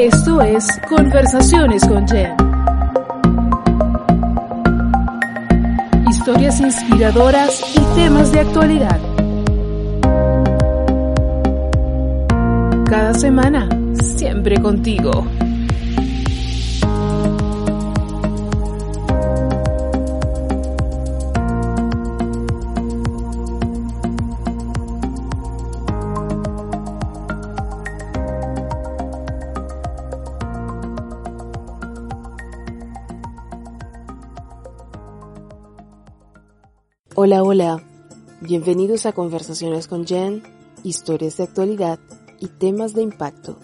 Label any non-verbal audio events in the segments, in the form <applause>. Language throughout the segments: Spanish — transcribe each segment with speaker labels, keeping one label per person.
Speaker 1: Esto es Conversaciones con Jen. Historias inspiradoras y temas de actualidad. Cada semana, siempre contigo.
Speaker 2: Hola, hola. Bienvenidos a Conversaciones con Jen, historias de actualidad y temas de impacto.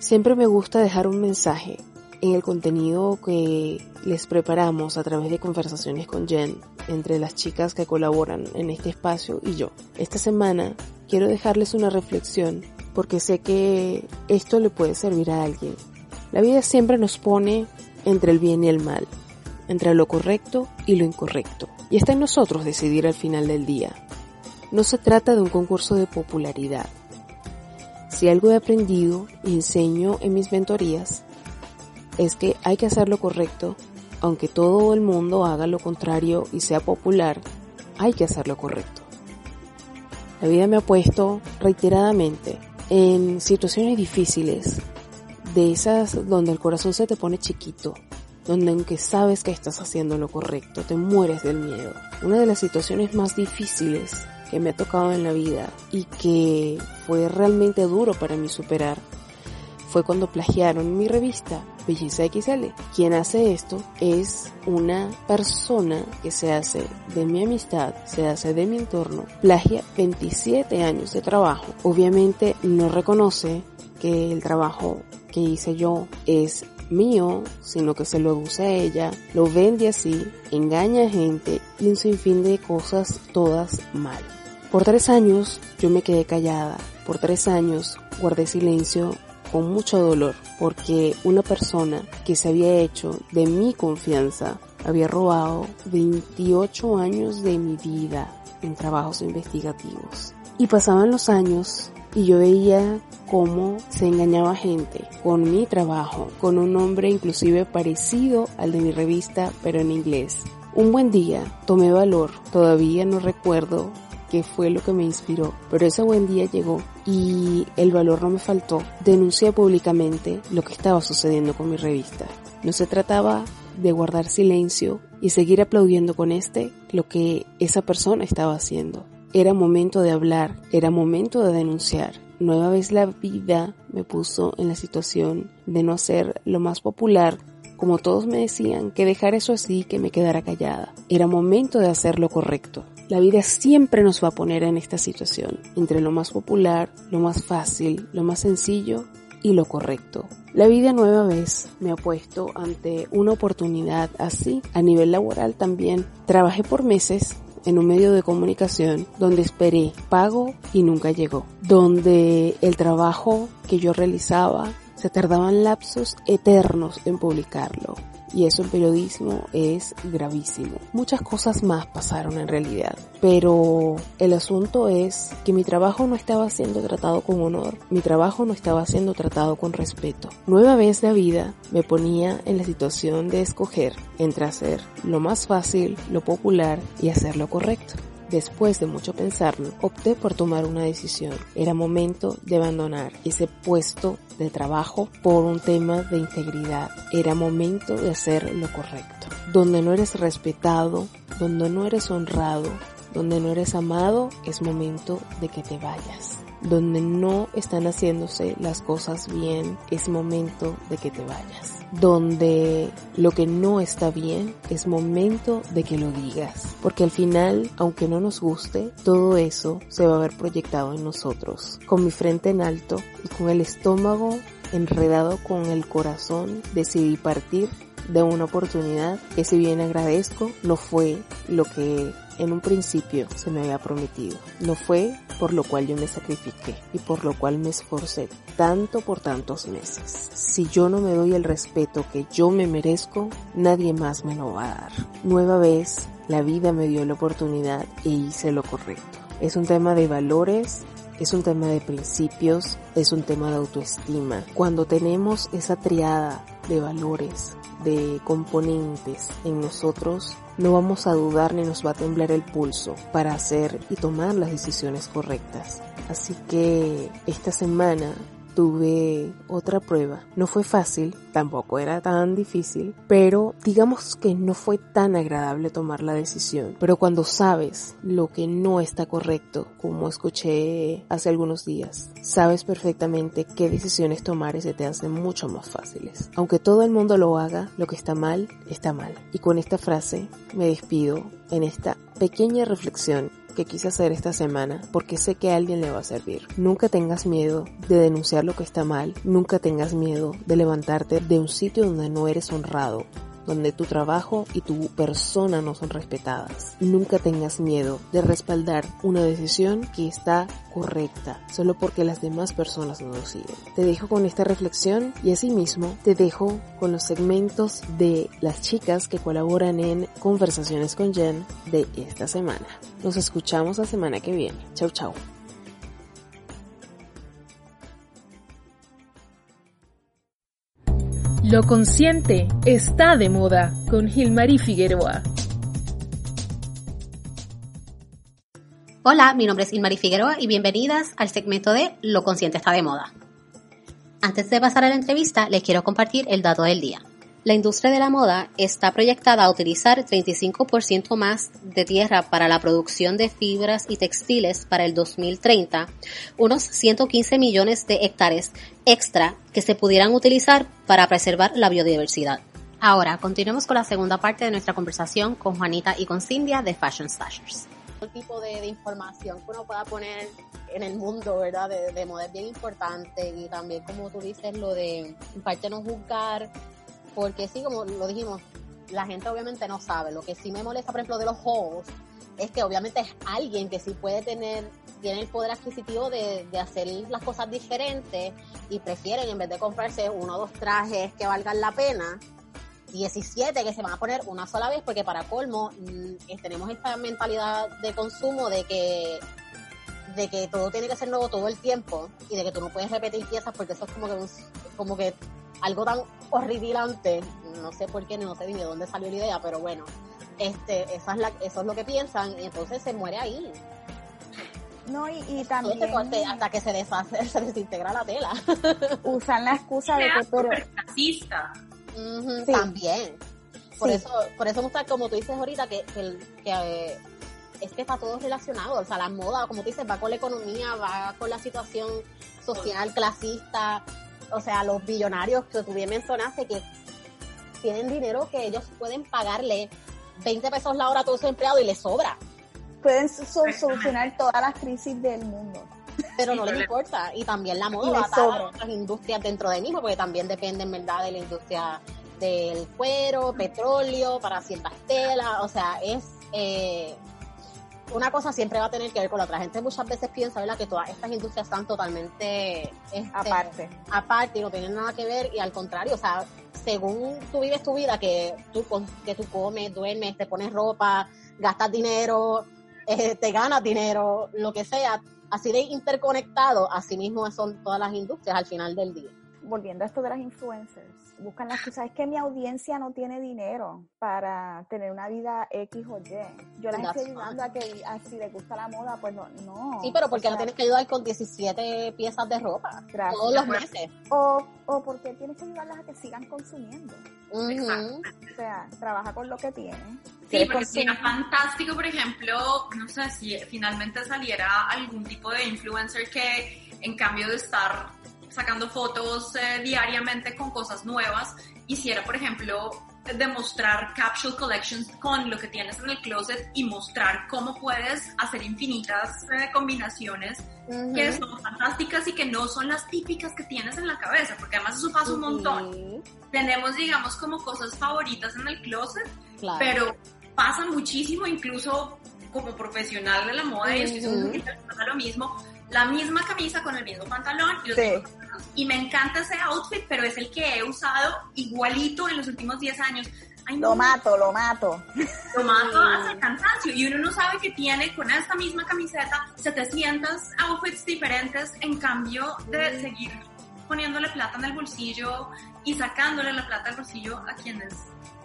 Speaker 2: Siempre me gusta dejar un mensaje en el contenido que les preparamos a través de Conversaciones con Jen entre las chicas que colaboran en este espacio y yo. Esta semana quiero dejarles una reflexión porque sé que esto le puede servir a alguien. La vida siempre nos pone entre el bien y el mal, entre lo correcto y lo incorrecto. Y está en nosotros decidir al final del día. No se trata de un concurso de popularidad. Si algo he aprendido y enseño en mis mentorías, es que hay que hacer lo correcto, aunque todo el mundo haga lo contrario y sea popular, hay que hacer lo correcto. La vida me ha puesto reiteradamente en situaciones difíciles, de esas donde el corazón se te pone chiquito, donde aunque sabes que estás haciendo lo correcto, te mueres del miedo. Una de las situaciones más difíciles que me ha tocado en la vida y que fue realmente duro para mí superar fue cuando plagiaron mi revista Belleza XL. Quien hace esto es una persona que se hace de mi amistad, se hace de mi entorno, plagia 27 años de trabajo. Obviamente no reconoce que el trabajo que hice yo es mío, sino que se lo abusa a ella, lo vende así, engaña a gente y un sinfín de cosas todas mal. Por tres años yo me quedé callada, por tres años guardé silencio con mucho dolor, porque una persona que se había hecho de mi confianza había robado 28 años de mi vida en trabajos investigativos. Y pasaban los años y yo veía cómo se engañaba gente con mi trabajo, con un nombre inclusive parecido al de mi revista, pero en inglés. Un buen día tomé valor, todavía no recuerdo qué fue lo que me inspiró, pero ese buen día llegó y el valor no me faltó. Denuncié públicamente lo que estaba sucediendo con mi revista. No se trataba de guardar silencio y seguir aplaudiendo con este lo que esa persona estaba haciendo. Era momento de hablar, era momento de denunciar. Nueva vez la vida me puso en la situación de no ser lo más popular, como todos me decían, que dejar eso así, que me quedara callada. Era momento de hacer lo correcto. La vida siempre nos va a poner en esta situación, entre lo más popular, lo más fácil, lo más sencillo y lo correcto. La vida nueva vez me ha puesto ante una oportunidad así. A nivel laboral también trabajé por meses en un medio de comunicación donde esperé pago y nunca llegó, donde el trabajo que yo realizaba se tardaban lapsos eternos en publicarlo, y eso en periodismo es gravísimo. Muchas cosas más pasaron en realidad, pero el asunto es que mi trabajo no estaba siendo tratado con honor, mi trabajo no estaba siendo tratado con respeto. Nueva vez la vida me ponía en la situación de escoger entre hacer lo más fácil, lo popular y hacer lo correcto. Después de mucho pensarlo, opté por tomar una decisión. Era momento de abandonar ese puesto de trabajo por un tema de integridad. Era momento de hacer lo correcto. Donde no eres respetado, donde no eres honrado, donde no eres amado, es momento de que te vayas. Donde no están haciéndose las cosas bien, es momento de que te vayas donde lo que no está bien es momento de que lo digas. Porque al final, aunque no nos guste, todo eso se va a ver proyectado en nosotros. Con mi frente en alto y con el estómago enredado con el corazón, decidí partir de una oportunidad que si bien agradezco, no fue lo que en un principio se me había prometido. No fue por lo cual yo me sacrifiqué y por lo cual me esforcé tanto por tantos meses. Si yo no me doy el respeto que yo me merezco, nadie más me lo va a dar. Nueva vez, la vida me dio la oportunidad e hice lo correcto. Es un tema de valores, es un tema de principios, es un tema de autoestima. Cuando tenemos esa triada de valores, de componentes en nosotros, no vamos a dudar ni nos va a temblar el pulso para hacer y tomar las decisiones correctas. Así que esta semana tuve otra prueba. No fue fácil, tampoco era tan difícil, pero digamos que no fue tan agradable tomar la decisión. Pero cuando sabes lo que no está correcto, como escuché hace algunos días, sabes perfectamente qué decisiones tomar y se te hacen mucho más fáciles. Aunque todo el mundo lo haga, lo que está mal, está mal. Y con esta frase me despido en esta pequeña reflexión que quise hacer esta semana porque sé que a alguien le va a servir. Nunca tengas miedo de denunciar lo que está mal, nunca tengas miedo de levantarte de un sitio donde no eres honrado, donde tu trabajo y tu persona no son respetadas. Nunca tengas miedo de respaldar una decisión que está correcta, solo porque las demás personas no lo siguen. Te dejo con esta reflexión y asimismo te dejo con los segmentos de las chicas que colaboran en Conversaciones con Jen de esta semana. Nos escuchamos la semana que viene. Chau chau.
Speaker 1: Lo consciente está de moda con Gilmarí Figueroa.
Speaker 3: Hola, mi nombre es Gilmarí Figueroa y bienvenidas al segmento de Lo consciente está de moda. Antes de pasar a la entrevista, les quiero compartir el dato del día. La industria de la moda está proyectada a utilizar 35% más de tierra para la producción de fibras y textiles para el 2030, unos 115 millones de hectáreas extra que se pudieran utilizar para preservar la biodiversidad. Ahora, continuemos con la segunda parte de nuestra conversación con Juanita y con Cindia de Fashion Slashers. El tipo de, información que uno pueda poner en el mundo, ¿verdad? De, de moda es bien importante y también, como tú dices, lo de, en parte, no juzgar porque sí, como lo dijimos, la gente obviamente no sabe. Lo que sí me molesta, por ejemplo, de los hosts, es que obviamente es alguien que sí puede tener, tiene el poder adquisitivo de, de hacer las cosas diferentes y prefieren, en vez de comprarse uno o dos trajes que valgan la pena, 17 que se van a poner una sola vez, porque para colmo mm, tenemos esta mentalidad de consumo de que de que todo tiene que ser nuevo todo el tiempo y de que tú no puedes repetir piezas porque eso es como que como que algo tan horripilante, no sé por qué, no sé ni de dónde salió la idea, pero bueno, este, esa es la, eso es lo que piensan y entonces se muere ahí.
Speaker 4: No, y, también...
Speaker 3: hasta que se deshace, <laughs> se desintegra la tela.
Speaker 4: Usan la excusa de que... Pero...
Speaker 3: También. Por eso, por eso como tú dices ahorita, que, que, eh, es que está todo relacionado. O sea, la moda, como tú dices, va con la economía, va con la situación social, clasista, o sea, los billonarios que tú bien mencionaste, que tienen dinero que ellos pueden pagarle 20 pesos la hora a todos sus empleados y les sobra.
Speaker 4: Pueden solucionar todas las crisis del mundo.
Speaker 3: Pero no les importa. Y también la moda va a otras industrias dentro de mismo, porque también dependen, ¿verdad?, de la industria del cuero, petróleo, para ciertas telas. O sea, es... Eh, una cosa siempre va a tener que ver con la otra. gente muchas veces piensa, ¿verdad?, que todas estas industrias están totalmente este,
Speaker 4: aparte.
Speaker 3: Aparte y no tienen nada que ver y al contrario, o sea, según tú vives tu vida, que tú, que tú comes, duermes, te pones ropa, gastas dinero, eh, te ganas dinero, lo que sea, así de interconectado, así mismo son todas las industrias al final del día.
Speaker 4: Volviendo a esto de las influencers, buscan las cosas. Es que mi audiencia no tiene dinero para tener una vida X o Y. Yo las estoy ayudando a que si les gusta la moda, pues no. no
Speaker 3: sí, pero porque no tienes que ayudar con 17 piezas de ropa todos los meses.
Speaker 4: O, o porque tienes que ayudarlas a que sigan consumiendo. O sea, trabaja con lo que tienes.
Speaker 5: Sí, porque sería fantástico, por ejemplo, no sé, si finalmente saliera algún tipo de influencer que en cambio de estar sacando fotos eh, diariamente con cosas nuevas, hiciera, por ejemplo, demostrar capsule collections con lo que tienes en el closet y mostrar cómo puedes hacer infinitas eh, combinaciones que son fantásticas y que no son las típicas que tienes en la cabeza, porque además eso pasa un montón. Tenemos, digamos, como cosas favoritas en el closet, pero pasa muchísimo, incluso como profesional de la moda, y estoy pasa lo mismo, la misma camisa con el mismo pantalón y los y me encanta ese outfit, pero es el que he usado igualito en los últimos 10 años
Speaker 4: lo mato, lo mato. <laughs>
Speaker 5: Lo mato hasta el cansancio. Y uno no sabe que tiene con esta misma camiseta 700 outfits diferentes en cambio de seguir poniéndole plata en el bolsillo y sacándole la plata del bolsillo a quienes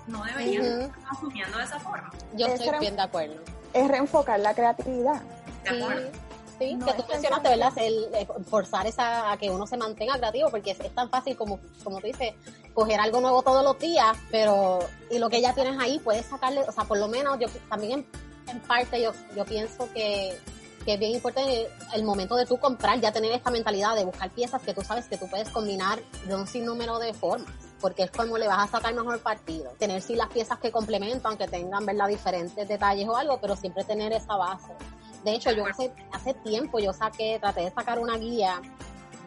Speaker 5: no deberían estar consumiendo de esa forma.
Speaker 3: Yo estoy bien de acuerdo.
Speaker 4: Es reenfocar la creatividad.
Speaker 5: De acuerdo.
Speaker 3: Sí, que tú mencionaste, ¿verdad? El, forzar esa, a que uno se mantenga creativo, porque es, tan fácil como, como tú dices, coger algo nuevo todos los días, pero, y lo que ya tienes ahí, puedes sacarle, o sea, por lo menos yo también en, parte yo, yo pienso que, que es bien importante el momento de tú comprar, ya tener esta mentalidad de buscar piezas que tú sabes que tú puedes combinar de un sinnúmero de formas, porque es como le vas a sacar mejor partido. Tener sí las piezas que complementan, que tengan, ¿verdad?, diferentes detalles o algo, pero siempre tener esa base. De hecho, yo hace, hace tiempo yo saqué, traté de sacar una guía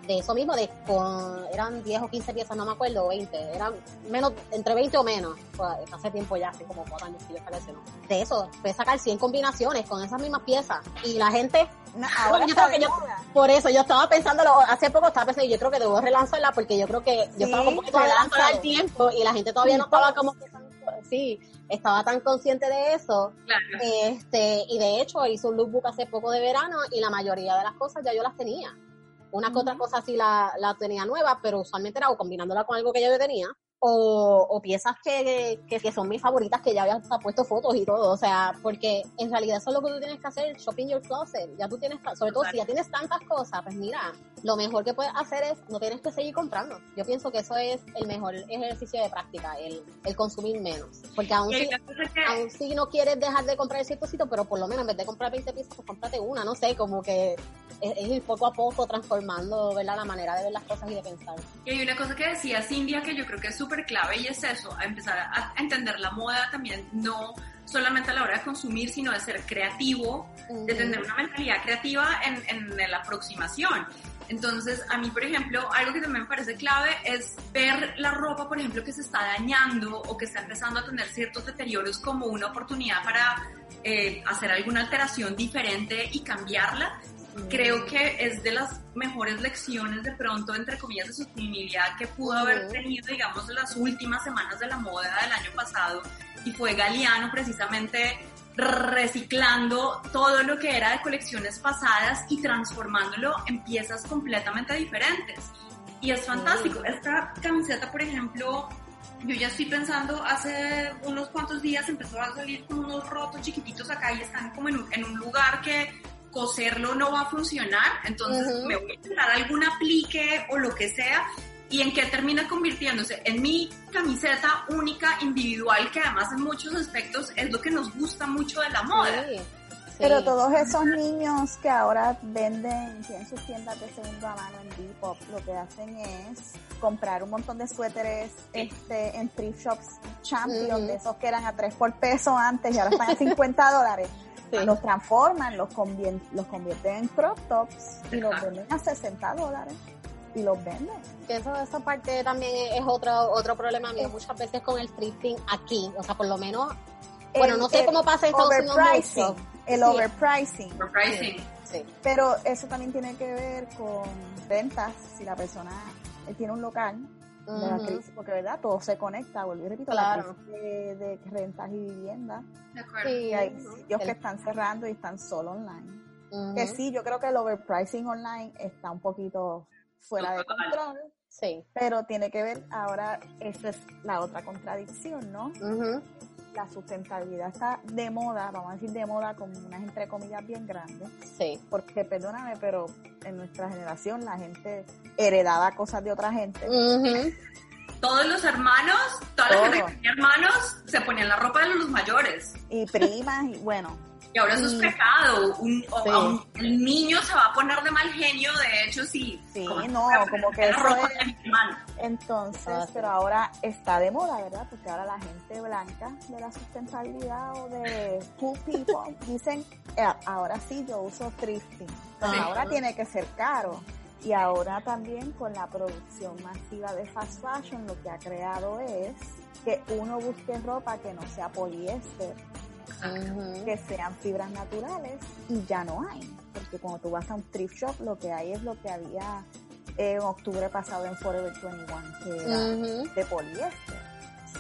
Speaker 3: de eso mismo, de con, eran 10 o 15 piezas, no me acuerdo, 20, eran menos, entre 20 o menos, pues, hace tiempo ya, hace como 4 años que yo saqué ¿no? De eso, fue sacar 100 combinaciones con esas mismas piezas, y la gente, <laughs>
Speaker 4: ahora yo creo que yo,
Speaker 3: por eso, yo estaba pensando, hace poco estaba pensando, yo creo que debo relanzarla, porque yo creo que yo estaba como un poquito al tiempo, y la gente todavía no estaba como sí, estaba tan consciente de eso. Este, y de hecho hice un lookbook hace poco de verano y la mayoría de las cosas ya yo las tenía. Una que otra cosa sí la, la tenía nueva, pero usualmente era o combinándola con algo que ya yo tenía, o, o piezas que, que, que, son mis favoritas que ya había puesto fotos y todo, o sea, porque en realidad eso es lo que tú tienes que hacer, shopping your closet, ya tú tienes, sobre todo si ya tienes tantas cosas, pues mira, lo mejor que puedes hacer es, no tienes que seguir comprando, yo pienso que eso es el mejor ejercicio de práctica, el, el consumir menos, porque aún si, aún si no quieres dejar de comprar el cierto sitio, pero por lo menos en vez de comprar 20 piezas, pues cómprate una, no sé, como que es, es, ir poco a poco transformando, ¿verdad? La manera de ver las cosas y de pensar.
Speaker 5: Y hay una cosa que decía Cindy que yo creo que es súper clave y es eso, a empezar a entender la moda también, no solamente a la hora de consumir, sino de ser creativo, de tener una mentalidad creativa en, en, la aproximación. Entonces, a mí, por ejemplo, algo que también me parece clave es ver la ropa, por ejemplo, que se está dañando o que está empezando a tener ciertos deterioros como una oportunidad para eh, hacer alguna alteración diferente y cambiarla creo que es de las mejores lecciones de pronto, entre comillas, de sostenibilidad que pudo haber tenido, digamos, las últimas semanas de la moda del año pasado. Y fue Galeano precisamente reciclando todo lo que era de colecciones pasadas y transformándolo en piezas completamente diferentes. Y es fantástico. Esta camiseta, por ejemplo, yo ya estoy pensando, hace unos cuantos días empezó a salir con unos rotos chiquititos acá y están como en un, en un lugar que coserlo no va a funcionar, entonces me voy a dar algún aplique o lo que sea y en qué termina convirtiéndose en mi camiseta única, individual, que además en muchos aspectos es lo que nos gusta mucho de la moda.
Speaker 4: Pero todos esos niños que ahora venden, tienen sus tiendas de segunda mano en Depop, lo que hacen es comprar un montón de suéteres este, en thrift shops champion, de esos que eran a 3 por peso antes y ahora están a 50 dólares los transforman, los, los convierten en crop tops y los venden a 60 dólares y los venden.
Speaker 3: Eso, esa parte también es otro, otro problema mío, muchas veces con el thrifting aquí, o sea, por lo menos, bueno, no sé cómo pasa esto
Speaker 4: overpricing, El overpricing.
Speaker 5: Overpricing.
Speaker 4: Sí. Pero eso también tiene que ver con ventas, si la persona tiene un local, de la crisis, porque verdad, todo se conecta, vuelvo y repito, la crisis de, rentas y viviendas. Y hay sitios que están cerrando y están solo online. Que sí, yo creo que el overpricing online está un poquito fuera de control.
Speaker 3: Sí.
Speaker 4: Pero tiene que ver, ahora, esa es la otra contradicción, ¿no? La sustentabilidad está de moda, vamos a decir de moda con unas entre comillas bien grandes.
Speaker 3: Sí.
Speaker 4: Porque, perdóname, pero en nuestra generación la gente heredaba cosas de otra gente.
Speaker 5: Todos los hermanos, toda la gente que tenía hermanos, se ponían la ropa de los mayores.
Speaker 4: Y primas, y bueno.
Speaker 5: Y ahora eso es pecado. Un, niño se va a poner de mal genio, de hecho, sí.
Speaker 4: Sí, no, como que eso es... Entonces, pero ahora está de moda, ¿verdad? Porque ahora la gente blanca de la sustentabilidad o de cool people <laughs> dicen, eh, ahora sí yo uso thrifting. ahora tiene que ser caro. Y ahora también con la producción masiva de fast fashion lo que ha creado es que uno busque ropa que no sea poliéster, que sean fibras naturales y ya no hay. Porque cuando tú vas a un thrift shop lo que hay es lo que había en octubre pasado en Forever 21, que era de poliéster.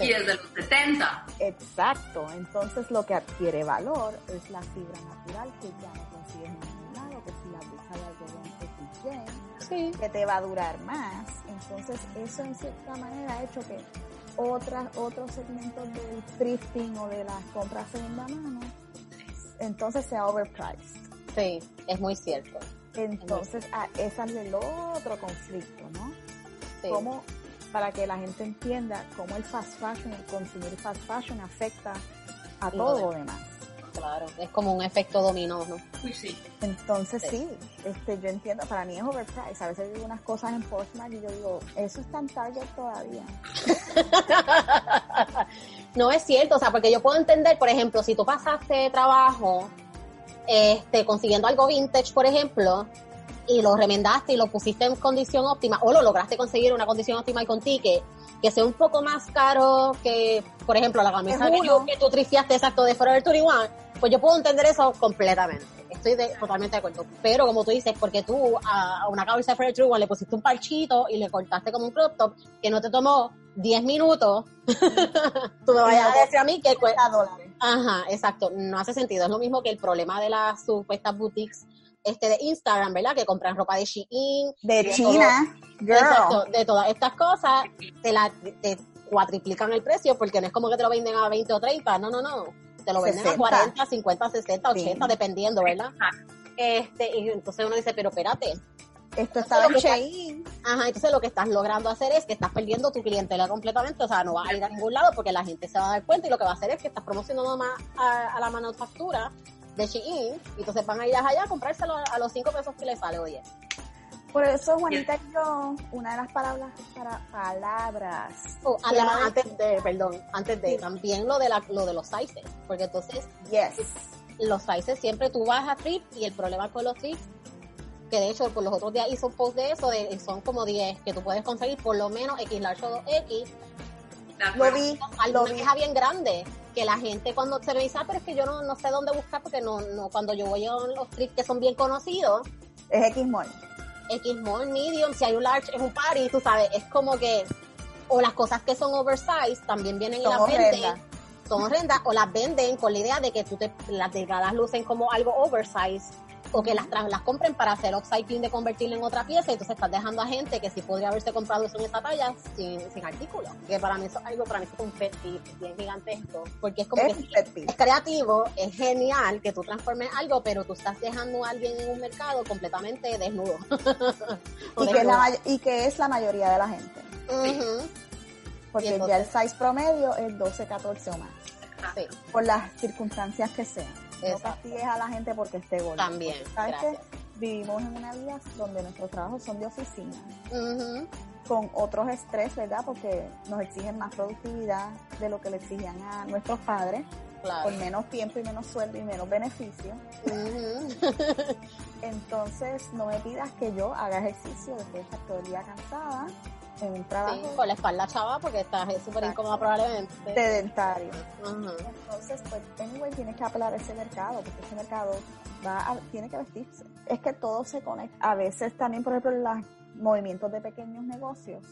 Speaker 5: Y desde los 70.
Speaker 4: Exacto. Entonces lo que adquiere valor es la fibra natural que ya no consigues en ningún lado, que si la blusa de algodón sí. que te va a durar más. Entonces eso en cierta manera ha hecho que otras, otros segmentos del thrifting o de las compras segunda mano, entonces sea overpriced.
Speaker 3: Sí, es muy cierto.
Speaker 4: Entonces, ah, ese es el otro conflicto, ¿no? Sí. Cómo, para que la gente entienda cómo el fast fashion, el consumir fast fashion afecta a todo lo demás.
Speaker 3: Claro, es como un efecto dominó, ¿no?
Speaker 5: sí.
Speaker 4: Entonces sí. este, yo entiendo, para mí es overpriced. A veces digo unas cosas en Postman y yo digo, eso está en Target todavía. <laughs>
Speaker 3: no es cierto, o sea, porque yo puedo entender, por ejemplo, si tú pasaste trabajo este, consiguiendo algo vintage, por ejemplo, y lo remendaste y lo pusiste en condición óptima, o lo lograste conseguir una condición óptima y con ticket, que sea un poco más caro que, por ejemplo, la camisa que, que, tú trifiaste exacto de Forever 21, pues yo puedo entender eso completamente. Estoy totalmente de acuerdo. Pero como tú dices, porque tú a, una camisa de 21 le pusiste un parchito y le cortaste como un crop top que no te tomó 10 minutos, <laughs> tú me vayas a decir a mí que cuesta dólares. Ajá, exacto. No hace sentido. Es lo mismo que el problema de las supuestas boutiques este de Instagram, ¿verdad? Que compran ropa de Shein.
Speaker 4: De, China.
Speaker 3: Exacto, de todas estas cosas, te, la, te cuatriplican el precio porque no es como que te lo venden a 20 o 30, no, no, no. Te lo venden a 40, 50, 60, 80, dependiendo, ¿verdad? Este, y entonces uno dice, pero espérate,
Speaker 4: esto está en Shein.
Speaker 3: Ajá, entonces lo que estás logrando hacer es que estás perdiendo tu clientela completamente, o sea, no vas a ir a ningún lado porque la gente se va a dar cuenta y lo que va a hacer es que estás promocionando más a, a la manufactura de Shein, y entonces van a ir allá a comprárselo a los 5 pesos que le sale, oye.
Speaker 4: Por eso, Juanita y yo, una de las palabras para palabras.
Speaker 3: Oh, antes de, perdón, antes de, también lo de la, lo de los sizes, porque entonces,
Speaker 4: yes.
Speaker 3: los sizes siempre tú vas a trip y el problema con los trips, que de hecho por los otros días hizo un post de eso, de, son como 10 que tú puedes conseguir por lo menos X large o 2X.
Speaker 4: Lo vi,
Speaker 3: lo vi. bien grande que la gente cuando se dice, ah, pero es que yo no, no sé dónde buscar porque no, no, cuando yo voy a los trips que son bien conocidos.
Speaker 4: Es X-Mall.
Speaker 3: X-Mall, medium, si hay un large es un party, tú sabes, es como que, o las cosas que son oversized también vienen y las venden. Son horrendas, o las venden con la idea de que tú te, las delgadas lucen como algo oversized o que las, las compren para hacer upcycling de convertirlo en otra pieza, y entonces estás dejando a gente que sí podría haberse comprado eso en esa talla sin, sin artículo. Que para mí eso es algo, para mí es un pet bien gigantesco, porque es como que es, creativo, es genial que tú transformes algo, pero tú estás dejando a alguien en un mercado completamente desnudo. <laughs>
Speaker 4: y, que la, y que es la mayoría de la gente. Porque ya el size promedio es 12, 14 o más. Por las circunstancias que sean. No castigues a la gente porque esté gordo.
Speaker 3: También.
Speaker 4: ¿Sabes que Vivimos en una vida donde nuestros trabajos son de oficina. Con otros estrés, ¿verdad? Porque nos exigen más productividad de lo que le exigían a nuestros padres. Claro. Con menos tiempo y menos sueldo y menos beneficio. <laughs> Entonces, no me pidas que yo haga ejercicio después de estar todo el día cansada en un trabajo.
Speaker 3: con la espalda chava porque estás súper incómoda probablemente.
Speaker 4: Sedentario. Entonces, pues, anyway, tienes que apelar a ese mercado, porque ese mercado va tiene que vestirse. Es que todo se conecta. A veces también, por ejemplo, los movimientos de pequeños negocios.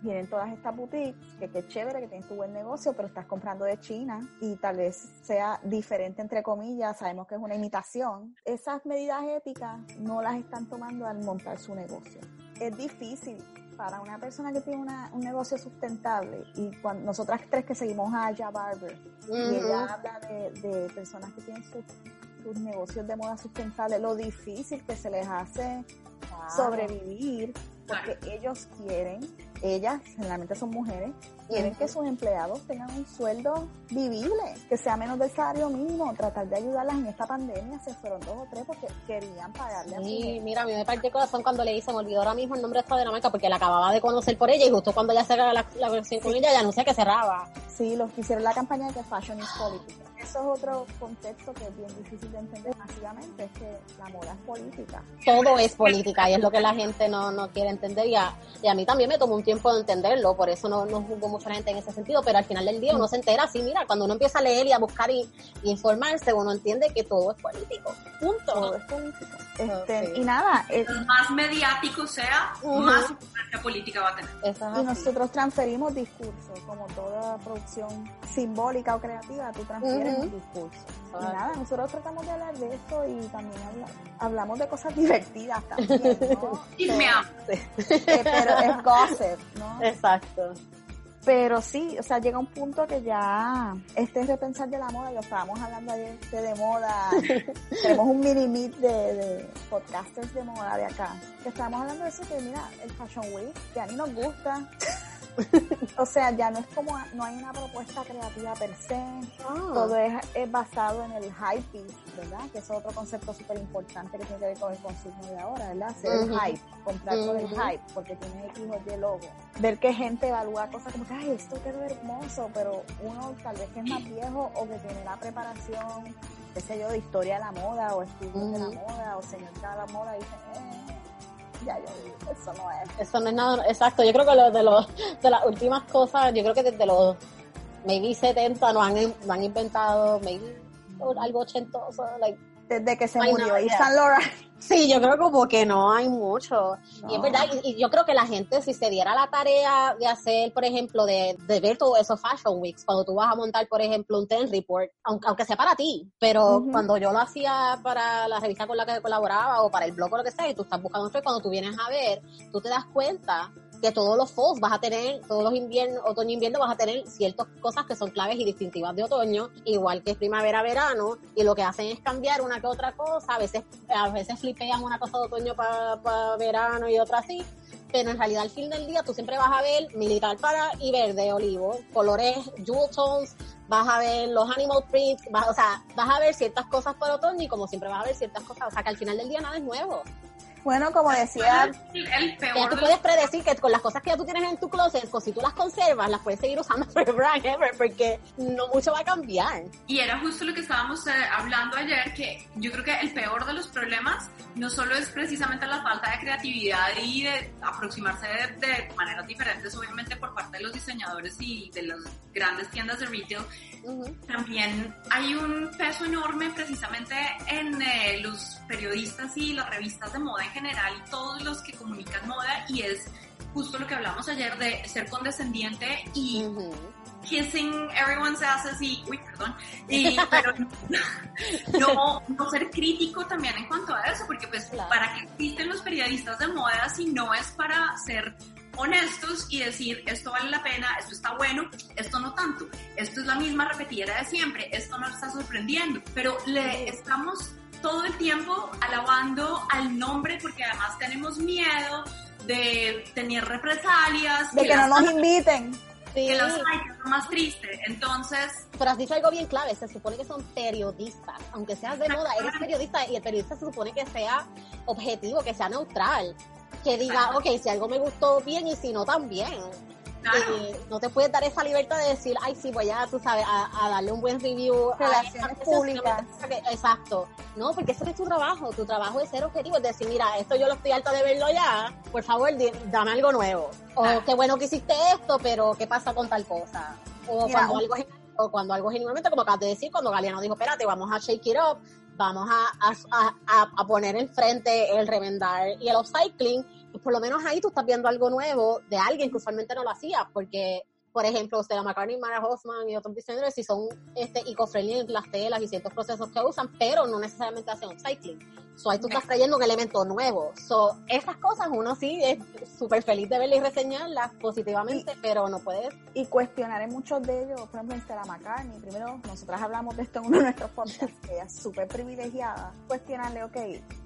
Speaker 4: Vienen todas estas boutiques, que qué chévere, que tienes tu buen negocio, pero estás comprando de China y tal vez sea diferente, entre comillas, sabemos que es una imitación. Esas medidas éticas no las están tomando al montar su negocio. Es difícil para una persona que tiene un negocio sustentable y cuando nosotras tres que seguimos a Aya Barber y ella habla de, personas que tienen sus, negocios de moda sustentable, lo difícil que se les hace sobrevivir porque ellos quieren ellas, generalmente son mujeres, quieren que sus empleados tengan un sueldo vivible, que sea menos del salario mínimo, tratar de ayudarlas en esta pandemia, se fueron dos o tres porque querían pagarle a
Speaker 3: Sí, mira, a mí me partió el corazón cuando le hice, me olvidó ahora mismo el nombre de esta de la marca porque la acababa de conocer por ella y justo cuando ya cerraba la, la versión con ella ya anuncié que cerraba.
Speaker 4: Sí, los que hicieron la campaña de que Fashion is Politics eso es otro contexto que es bien difícil de entender masivamente, es que la moda es política.
Speaker 3: Todo es política y es lo que la gente no, no quiere entender y a, y a mí también me tomó un tiempo de entenderlo, por eso no, no juzgo mucha gente en ese sentido, pero al final del día uno se entera así, mira, cuando uno empieza a leer y a buscar y, informarse, uno entiende que todo es político, punto.
Speaker 4: Todo es político. Este, Y nada,
Speaker 5: es, más mediático sea, más influencia política va a tener.
Speaker 4: y nosotros transferimos discursos, como toda producción simbólica o creativa, tú transfieres un discurso. Y nada, nosotros tratamos de hablar de esto y también hablamos de cosas <laughs> divertidas también, ¿no?
Speaker 5: Eh,
Speaker 4: pero es gossip, ¿no?
Speaker 3: Exacto.
Speaker 4: Pero sí, o sea, llega un punto que ya este repensar de la moda, lo estábamos hablando ayer de, moda, <laughs> tenemos un mini meet de, de, podcasters de moda de acá, que estábamos hablando de eso, que mira, el Fashion Week, que a mí nos gusta, <laughs> o sea, ya no es como, no hay una propuesta creativa per se, ah. todo es, basado en el hype, ¿verdad? Que es otro concepto súper importante que tiene que ver con el consumo de ahora, ¿verdad? El hype, comprar con el hype, porque tiene X o Y logo. Ver que gente evalúa cosas como que, ay, esto quedó hermoso, pero uno tal vez que es más viejo o que tiene la preparación, qué sé yo, de historia de la moda o estudios de la moda o señor de la moda, dice, eh, ya, ya, eso no es. Eso no es
Speaker 3: nada, exacto. Yo creo que lo, de, los, de las últimas cosas, yo creo que desde los maybe 70 no han, no han inventado maybe algo ochentoso, like,
Speaker 4: desde que se murió y San Laurent.
Speaker 3: Sí, yo creo como que no hay mucho. Y es verdad, y, yo creo que la gente, si se diera la tarea de hacer, por ejemplo, de, de ver todo eso Fashion Weeks, cuando tú vas a montar, por ejemplo, un ten report, aunque, aunque sea para ti, pero cuando yo lo hacía para la revista con la que colaboraba o para el blog o lo que sea, y tú estás buscando cuando tú vienes a ver, tú te das cuenta que todos los falls vas a tener, todos los inviernos, otoño invierno vas a tener ciertas cosas que son claves y distintivas de otoño, igual que primavera, verano, y lo que hacen es cambiar una que otra cosa, a veces, a veces flipean una cosa de otoño para verano y otra así, pero en realidad al fin del día tú siempre vas a ver militar para y verde, olivo, colores jewel tones, vas a ver los animal prints, vas, o sea, vas a ver ciertas cosas por otoño y como siempre vas a ver ciertas cosas, o sea que al final del día nada es nuevo.
Speaker 4: Bueno, como decía,
Speaker 5: el
Speaker 3: peor tú puedes predecir que con las cosas que ya tú tienes en tu closet, pues si tú las conservas, las puedes seguir usando <laughs> forever porque no mucho va a cambiar.
Speaker 5: Y era justo lo que estábamos eh, hablando ayer, que yo creo que el peor de los problemas no solo es precisamente la falta de creatividad y de aproximarse de, maneras diferentes, obviamente por parte de los diseñadores y de las grandes tiendas de retail, también hay un peso enorme precisamente en eh, los periodistas y las revistas de moda general y todos los que comunican moda y es justo lo que hablamos ayer de ser condescendiente y kissing everyone se hace así, uy, perdón, y, <laughs> pero no, no ser crítico también en cuanto a eso, porque pues para qué existen los periodistas de moda si no es para ser honestos y decir esto vale la pena, esto está bueno, esto no tanto, esto es la misma repetida de siempre, esto no está sorprendiendo, pero le estamos todo el tiempo alabando al nombre porque además tenemos miedo de tener represalias.
Speaker 4: De que, no nos inviten.
Speaker 5: Sí. Que los hay, que es más triste. Entonces.
Speaker 3: Pero has dicho algo bien clave, se supone que son periodistas. Aunque seas de moda, eres periodista y el periodista se supone que sea objetivo, que sea neutral. Que diga, ok, si algo me gustó bien y si no también. Eh, no te puedes dar esa libertad de decir, ay, sí, voy a, tú sabes, a, darle un buen review.
Speaker 4: Relaciones públicas.
Speaker 3: Exacto. No, porque ese es tu trabajo. Tu trabajo es ser objetivo, es decir, mira, esto yo lo estoy harta de verlo ya, por favor, dame algo nuevo. O qué bueno que hiciste esto, pero ¿qué pasa con tal cosa? O cuando algo es o cuando algo genuinamente, como acabas de decir, cuando Galeano dijo, espérate, vamos a shake it up, vamos a, a, a, poner enfrente el remendar y el upcycling, por lo menos ahí tú estás viendo algo nuevo de alguien que usualmente no lo hacía, porque por ejemplo, Stella McCartney, Mara Hoffman y otros diseñadores, si son este, eco-friendly en las telas y ciertos procesos que usan, pero no necesariamente hacen upcycling. So, ahí tú estás trayendo un elemento nuevo. So, esas cosas uno sí es súper feliz de verlas y reseñarlas positivamente, pero no puedes.
Speaker 4: Y cuestionar en muchos de ellos, por ejemplo, Stella McCartney, primero, nosotras hablamos de esto en uno de nuestros podcasts, que ella es súper privilegiada. Cuestionarle, ok,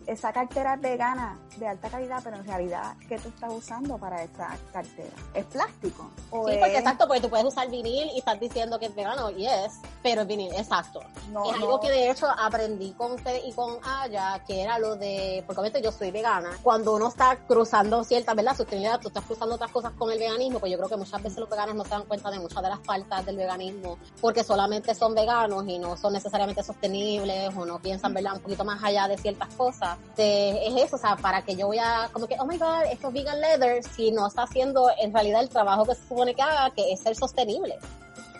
Speaker 4: esa cartera es vegana, de alta calidad, pero en realidad, ¿qué tú estás usando para esa cartera? ¿Es plástico?
Speaker 3: ¿O sí, porque exacto, porque tú puedes usar vinil y estás diciendo que es vegano, y es, pero es vinil, exacto. es algo que de hecho aprendí con usted y con Aya, que era lo de, porque obviamente yo soy vegana, cuando uno está cruzando cierta, ¿verdad? Sostenibilidad, tú estás cruzando otras cosas con el veganismo, pues yo creo que muchas veces los veganos no se dan cuenta de muchas de las faltas del veganismo, porque solamente son veganos y no son necesariamente sostenibles o no piensan, ¿verdad? Un poquito más allá de ciertas cosas. es eso, o sea, para que yo voy a, como que, oh my god, esto es vegan leather, si no está haciendo en realidad el trabajo que se supone que haga, que es ser sostenible.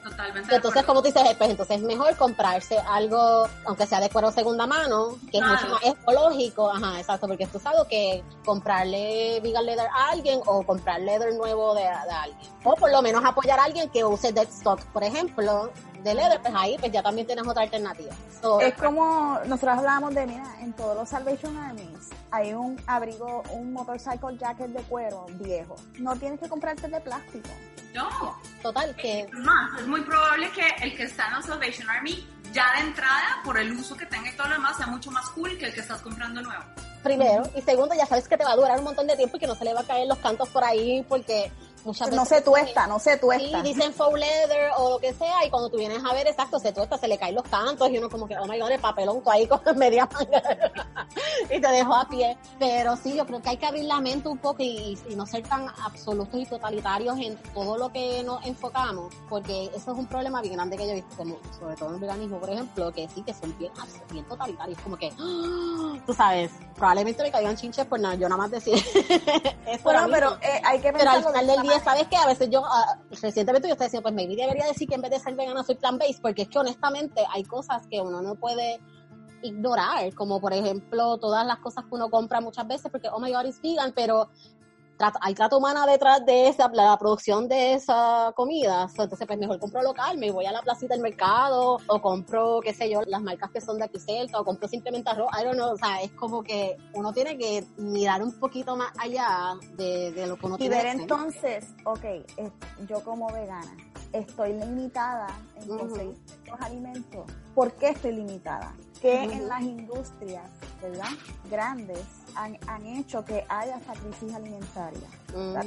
Speaker 5: Totalmente.
Speaker 3: Entonces, como dices, pues entonces es mejor comprarse algo, aunque sea de cuero segunda mano, que es mucho más ecológico, ajá, exacto, porque tú sabes que comprarle vegan leather a alguien o comprar leather nuevo de, de alguien. O por lo menos apoyar a alguien que use dead stock, por ejemplo, de leather, pues ahí pues ya también tienes otra alternativa.
Speaker 4: es como nosotros hablábamos de, mira, en todos los Salvation Armies hay un abrigo, un motorcycle jacket de cuero viejo. No tienes que comprarte de plástico.
Speaker 5: No.
Speaker 3: Total, que...
Speaker 5: Es más, es muy probable que el que está en la Salvation Army ya de entrada, por el uso que tenga y todo lo demás, sea mucho más cool que el que estás comprando nuevo.
Speaker 3: Primero. Y segundo, ya sabes que te va a durar un montón de tiempo y que no se le va a caer los cantos por ahí porque
Speaker 4: no se tuesta, no se tuesta.
Speaker 3: Sí, dicen faux leather o lo que sea, y cuando tú vienes a ver, exacto, se tuesta, se le caen los cantos, y uno como que, oh my god, el papelón tú ahí con <laughs> media manga, <laughs> y te dejo a pie. Pero sí, yo creo que hay que abrir la mente un poco y, no ser tan absolutos y totalitarios en todo lo que nos enfocamos, porque eso es un problema bien grande que yo he visto, como, sobre todo en el veganismo, por ejemplo, que sí, que son bien, bien totalitarios, como que, tú sabes, probablemente me caigan chinches por nada, yo nada más decir <laughs>
Speaker 4: eso bueno, pero eh, hay que
Speaker 3: pensar pero al final del día ¿sabes qué? A veces yo, uh, recientemente yo estaba diciendo, pues maybe debería decir que en vez de ser vegana soy plant-based, porque es que honestamente hay cosas que uno no puede ignorar, como por ejemplo todas las cosas que uno compra muchas veces, porque oh my god, es vegan, pero hay trato humana detrás de esa, la producción de esa comida. entonces, pues mejor compro local, me voy a la placita del mercado, o compro, qué sé yo, las marcas que son de aquí cerca, o compro simplemente arroz. I don't know, o sea, es como que uno tiene que mirar un poquito más allá de, lo que uno tiene.
Speaker 4: Y ver entonces, ok, yo como vegana, estoy limitada en conseguir estos alimentos. ¿Por qué estoy limitada? Que en las industrias, ¿verdad? Grandes, han, han hecho que haya sacrificio alimentaria.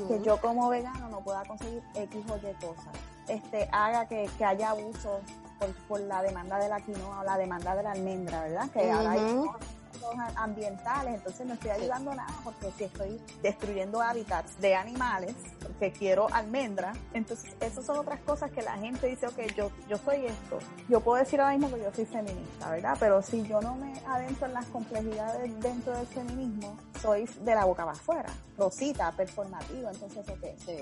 Speaker 4: que yo como vegano no pueda conseguir X o Y cosas. Este, haga que, que haya abuso por, por, la demanda de la quinoa o la demanda de la almendra, ¿verdad? Que ahora hay ambientales, entonces no estoy ayudando nada porque si estoy destruyendo hábitats de animales, porque quiero almendra, entonces esas son otras cosas que la gente dice, ok, yo, yo soy esto, yo puedo decir ahora mismo que yo soy feminista, ¿verdad? Pero si yo no me adentro en las complejidades dentro del feminismo, soy de la boca para afuera, rosita, performativa, entonces, ok. Sí,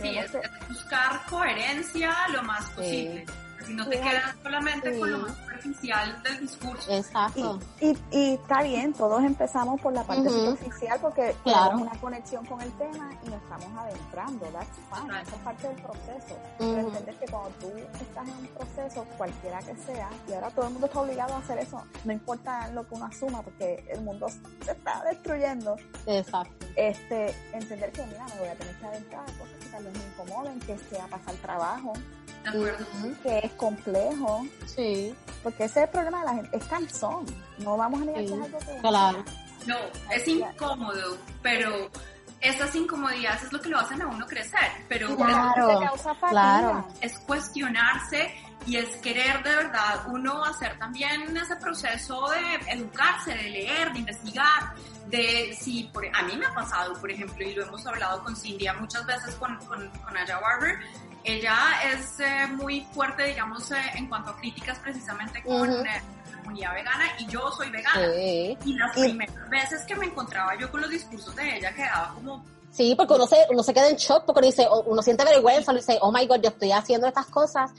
Speaker 5: sí es, buscar coherencia lo más posible. Si no te quedas solamente con lo más superficial del discurso.
Speaker 3: Exacto.
Speaker 4: Y, y, está bien, todos empezamos por la parte superficial porque tenemos una conexión con el tema y nos estamos adentrando. That's fine. Eso es parte del proceso. Pero entender que cuando tú estás en un proceso, cualquiera que sea, y ahora todo el mundo está obligado a hacer eso, no importa lo que uno asuma porque el mundo se está destruyendo.
Speaker 3: Exacto.
Speaker 4: Este, entender que, mira, me voy a tener que adentrar cosas que tal vez me incomoden, que sea pasar trabajo, que es complejo.
Speaker 3: Sí.
Speaker 4: Porque ese es el problema de la gente, es calzón. No vamos a negar que es algo que...
Speaker 3: Claro.
Speaker 5: No, es incómodo, pero esas incomodidades es lo que lo hacen a uno crecer, pero
Speaker 3: claro, claro.
Speaker 5: es cuestionarse y es querer de verdad uno hacer también ese proceso de educarse, de leer, de investigar, de si por, a mí me ha pasado, por ejemplo, y lo hemos hablado con Cindy muchas veces con, con, con Aya Barber, ella es eh, muy fuerte, digamos, eh, en cuanto a críticas precisamente con eh, la comunidad vegana y yo soy vegana. Y las primeras veces que me encontraba yo con los discursos de ella quedaba como...
Speaker 3: Sí, porque uno se, uno se queda en shock porque uno dice, uno siente vergüenza, uno dice, oh my god, yo estoy haciendo estas cosas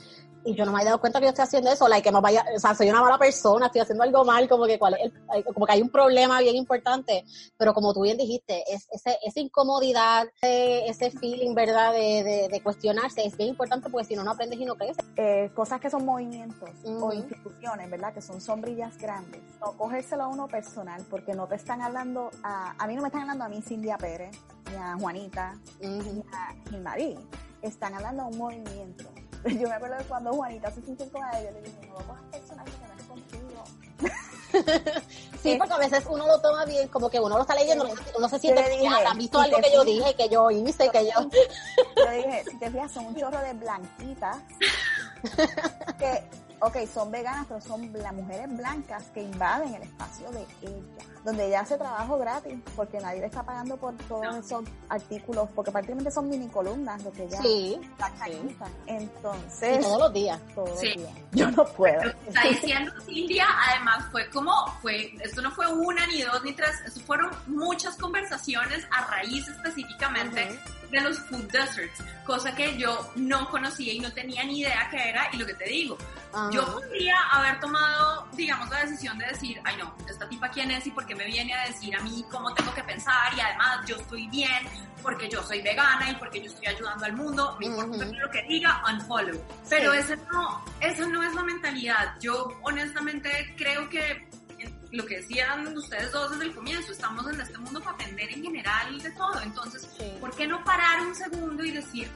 Speaker 3: y yo no me he dado cuenta que yo estoy haciendo eso, like, que me vaya, o sea, soy una mala persona, estoy haciendo algo mal, como que cuál es como que hay un problema bien importante, pero como tú bien dijiste, es, ese, esa incomodidad, ese, feeling, ¿verdad?, de, de, cuestionarse, es bien importante porque si no, no aprendes y no creces.
Speaker 4: Eh, cosas que son movimientos o instituciones, ¿verdad?, que son sombrillas grandes, no cogérselo a uno personal, porque no te están hablando, a, a mí no me están hablando a mí Cindia Pérez, ni a Juanita, ni a Gilmarí, están hablando de un movimiento <laughs> Yo me acuerdo de cuando Juanita se sintió con ella, le dije, no vamos a personal que no es contigo. <laughs>
Speaker 3: sí, porque a veces uno lo toma bien, como que uno lo está leyendo, uno se siente que han visto algo que yo dije, que yo hice, que yo... <laughs>
Speaker 4: Yo dije, si te fijas, son un chorro de blanquitas que ok, son veganas, pero son las mujeres blancas que invaden el espacio de ella, donde ella hace trabajo gratis, porque nadie le está pagando por todos esos artículos, porque prácticamente son mini columnas lo que ella
Speaker 3: sí,
Speaker 4: Entonces,
Speaker 3: todos los días.
Speaker 4: Todos los días. Yo no puedo.
Speaker 5: está diciendo Cintia, además fue como, fue, esto no fue una, ni dos, ni tres, esto fueron muchas conversaciones a raíz específicamente de los food deserts, cosa que yo no conocía y no tenía ni idea qué era, y lo que te digo, yo podría haber tomado, digamos, la decisión de decir, ay no, esta tipa quién es y por qué me viene a decir a mí cómo tengo que pensar y además yo estoy bien porque yo soy vegana y porque yo estoy ayudando al mundo, me importa lo que diga, unfollow. Pero ese no, esa no es la mentalidad. Yo honestamente creo que lo que decían ustedes dos desde el comienzo, estamos en este mundo para aprender en general de todo. Entonces, ¿por qué no parar un segundo y decir,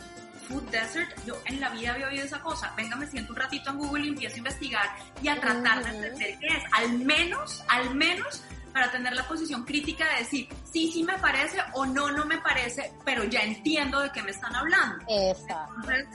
Speaker 5: Food Desert, yo en la vida había oído esa cosa. Venga, me siento un ratito en Google y empiezo a investigar y a tratar de entender qué es. Al menos, al menos para tener la posición crítica de decir, sí, sí me parece o no, no me parece, pero ya entiendo de qué me están hablando.
Speaker 3: Entonces,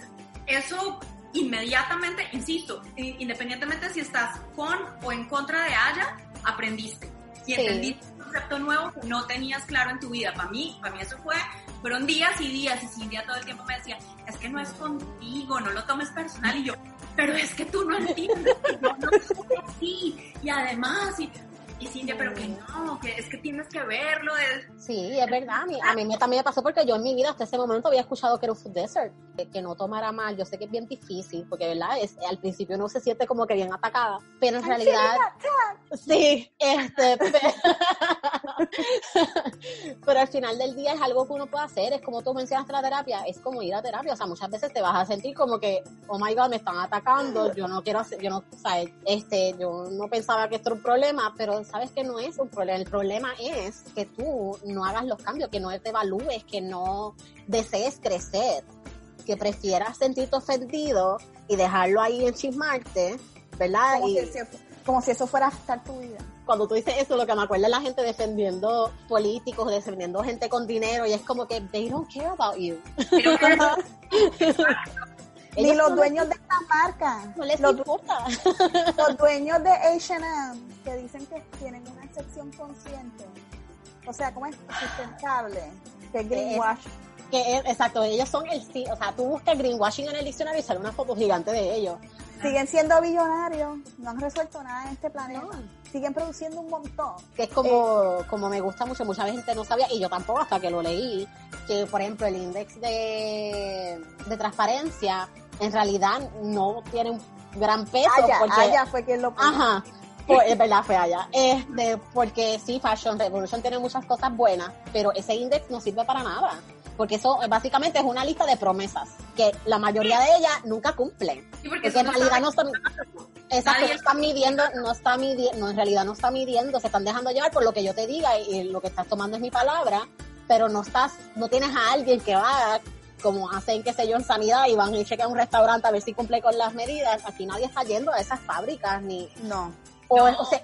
Speaker 5: eso inmediatamente, insisto, independientemente si estás con o en contra de Aya, aprendiste y entendiste concepto nuevo que no tenías claro en tu vida. Para mí, para mí eso fue, fueron días y días y Cintia todo el tiempo me decía, es que no es contigo, no lo tomes personal y yo, pero es que tú no entiendes, yo no soy así y además, y, y Cintia, pero que no, que es que tienes que verlo.
Speaker 3: Sí, es verdad. A mí, a mí también me pasó porque yo en mi vida hasta ese momento había escuchado que era un food desert, que, no tomara mal. Yo sé que es bien difícil, porque verdad, es, al principio uno se siente como que bien atacada, pero en realidad... Sí, este... <laughs> pero al final del día es algo que uno puede hacer, es como tú mencionaste la terapia, es como ir a terapia, o sea, muchas veces te vas a sentir como que, oh my god, me están atacando, yo no quiero hacer, yo no, o sea, este, yo no pensaba que esto era un problema, pero sabes que no es un problema. El problema es que tú no hagas los cambios, que no te evalúes, que no desees crecer, que prefieras sentirte ofendido y dejarlo ahí en chismarte, ¿verdad?
Speaker 4: Como, si, como si eso fuera a afectar tu vida.
Speaker 3: Cuando tú dices eso, lo que me acuerda es la gente defendiendo políticos, defendiendo gente con dinero, y es como que they don't care about you. <laughs>
Speaker 4: Ni los dueños de esta marca.
Speaker 3: No les los, importa.
Speaker 4: Los <laughs> dueños de H&M que dicen que tienen una sección consciente. O sea, ¿cómo es sustentable? Que greenwashing.
Speaker 3: Que exacto, ellos son el sí, o sea, tú buscas greenwashing en el diccionario y sale una foto gigante de ellos.
Speaker 4: Siguen siendo billonarios, no han resuelto nada en este planeta. Siguen produciendo un montón.
Speaker 3: Que es como, eh, como me gusta mucho, mucha gente no sabía, y yo tampoco hasta que lo leí, que por ejemplo el índice de, de transparencia en realidad no tiene un gran peso.
Speaker 4: Allá, porque, allá fue quien lo
Speaker 3: puso. Ajá, pues, es verdad, fue allá. Este, porque sí, Fashion Revolution tiene muchas cosas buenas, pero ese índice no sirve para nada. Porque eso básicamente es una lista de promesas que la mayoría de ellas nunca cumplen. porque, en realidad no están, exacto, no están midiendo, no está midiendo, no, en realidad no está midiendo, se están dejando llevar por lo que yo te diga y, lo que estás tomando es mi palabra, pero no estás, no tienes a alguien que va como hacen, qué sé yo, en sanidad y van y chequean un restaurante a ver si cumple con las medidas, aquí nadie está yendo a esas fábricas ni...
Speaker 4: No.
Speaker 3: O,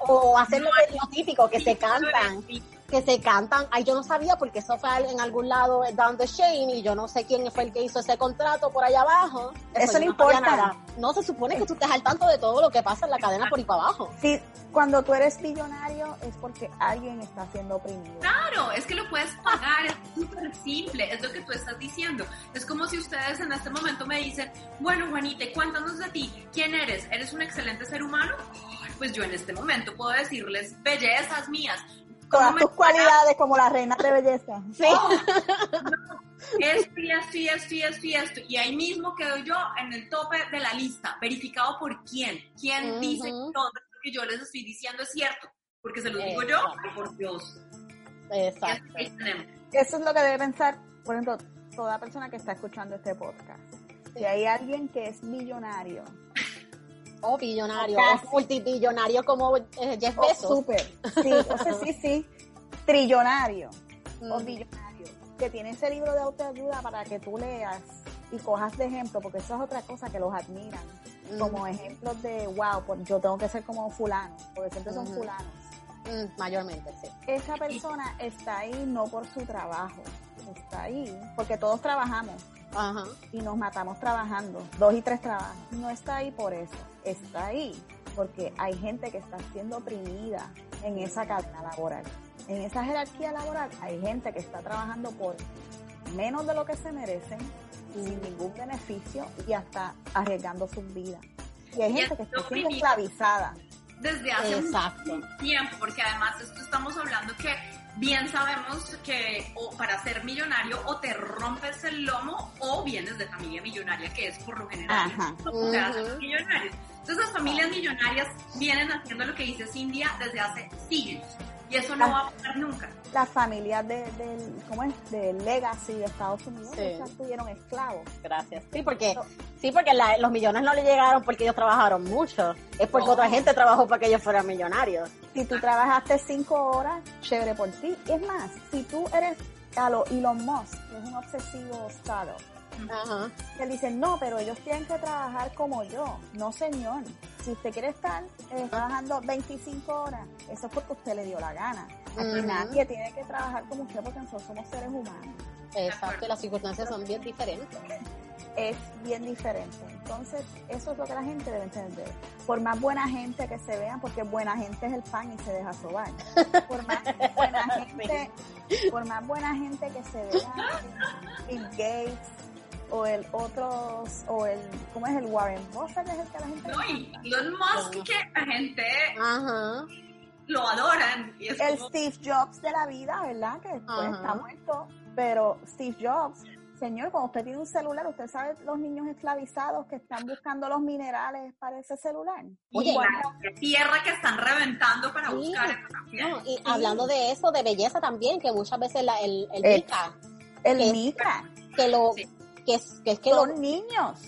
Speaker 3: o, hacer lo, típico, que se cantan que se cantan. Ay, yo no sabía porque eso fue en algún lado down the chain y yo no sé quién fue el que hizo ese contrato por allá abajo.
Speaker 4: Eso, no importa. Nada.
Speaker 3: No se supone que tú estés al tanto de todo lo que pasa en la cadena por ahí para abajo.
Speaker 4: Sí, cuando tú eres millonario es porque alguien está siendo oprimido.
Speaker 5: Claro, es que lo puedes pagar, es súper simple, es lo que tú estás diciendo. Es como si ustedes en este momento me dicen, bueno Juanita, cuéntanos de ti, ¿quién eres? ¿Eres un excelente ser humano? Pues yo en este momento puedo decirles bellezas mías,
Speaker 4: Todas tus cualidades como la reina de belleza.
Speaker 5: Sí. <laughs> esto y esto y esto y esto y esto. Y ahí mismo quedo yo en el tope de la lista, verificado por quién. ¿Quién dice que todo lo que yo les estoy diciendo es cierto? Porque se lo digo yo, por Dios.
Speaker 4: Exacto. Eso es lo que debe pensar, por ejemplo, toda persona que está escuchando este podcast. Si hay alguien que es millonario,
Speaker 3: o billonario, o multibillonario como eh, Jeff Bezos.
Speaker 4: Oh, súper, <laughs> sí, o sea, sí, sí, trillonario o mm. billonario, que tiene ese libro de autoayuda para que tú leas y cojas de ejemplo, porque eso es otra cosa que los admiran, mm. como ejemplos de, wow, pues yo tengo que ser como fulano, porque siempre son fulanos.
Speaker 3: Mm, mayormente, sí.
Speaker 4: Esa persona está ahí no por su trabajo, está ahí porque todos trabajamos. Y nos matamos trabajando, dos y tres trabajos. No está ahí por eso, está ahí porque hay gente que está siendo oprimida en esa cadena laboral. En esa jerarquía laboral hay gente que está trabajando por menos de lo que se merecen, sin ningún beneficio y hasta arriesgando sus vidas. Y hay gente que está siendo esclavizada.
Speaker 5: Desde hace mucho tiempo, porque además esto estamos hablando que bien sabemos que o para ser millonario o te rompes el lomo o vienes de familia millonaria, que es por lo general millonarios. Entonces las familias millonarias vienen haciendo lo que dice Cindy desde hace siglos. Y eso no va a pasar nunca.
Speaker 4: Las familias de, ¿cómo es? de Legacy de Estados Unidos tuvieron esclavos.
Speaker 3: Gracias. Sí, porque, sí, porque los millones no le llegaron porque ellos trabajaron mucho. Es porque otra gente trabajó para que ellos fueran millonarios.
Speaker 4: Si tú trabajaste cinco horas, chévere por ti. Es más, si tú eres a lo Elon Musk, que es un obsesivo startup, Ajá. Él dice, no, pero ellos tienen que trabajar como yo. No, señor. Si usted quiere estar eh, trabajando 25 horas, eso es porque usted le dio la gana. Aquí nadie tiene que trabajar como usted porque nosotros somos seres humanos.
Speaker 3: Exacto, las circunstancias son bien diferentes.
Speaker 4: Es bien diferente. Entonces, eso es lo que la gente debe entender. Por más buena gente que se vean, porque buena gente es el pan y se deja sobar. Por más buena <laughs> gente, por más buena gente que se vea, <laughs> Bill Gates, o el otro, o el, ¿cómo es el Warren Buffett? Es el que la gente...
Speaker 5: No, y Elon Musk que la gente lo adoran. Y es
Speaker 4: el Steve Jobs de la vida, ¿verdad? Que después está muerto, pero Steve Jobs, señor, cuando usted tiene un celular, usted sabe los niños esclavizados que están buscando los minerales para ese celular.
Speaker 5: Oye, la tierra que están reventando para buscar
Speaker 3: no, y hablando de eso, de belleza también, que muchas veces la, el, el, el Mica.
Speaker 4: El Mica.
Speaker 3: Que lo, que es que, es que
Speaker 4: los niños.